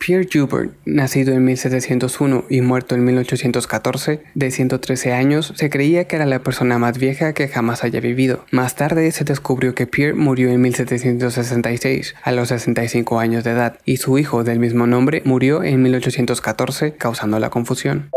Pierre Joubert, nacido en 1701 y muerto en 1814, de 113 años, se creía que era la persona más vieja que jamás haya vivido. Más tarde se descubrió que Pierre murió en 1766, a los 65 años de edad, y su hijo del mismo nombre murió en 1814, causando la confusión.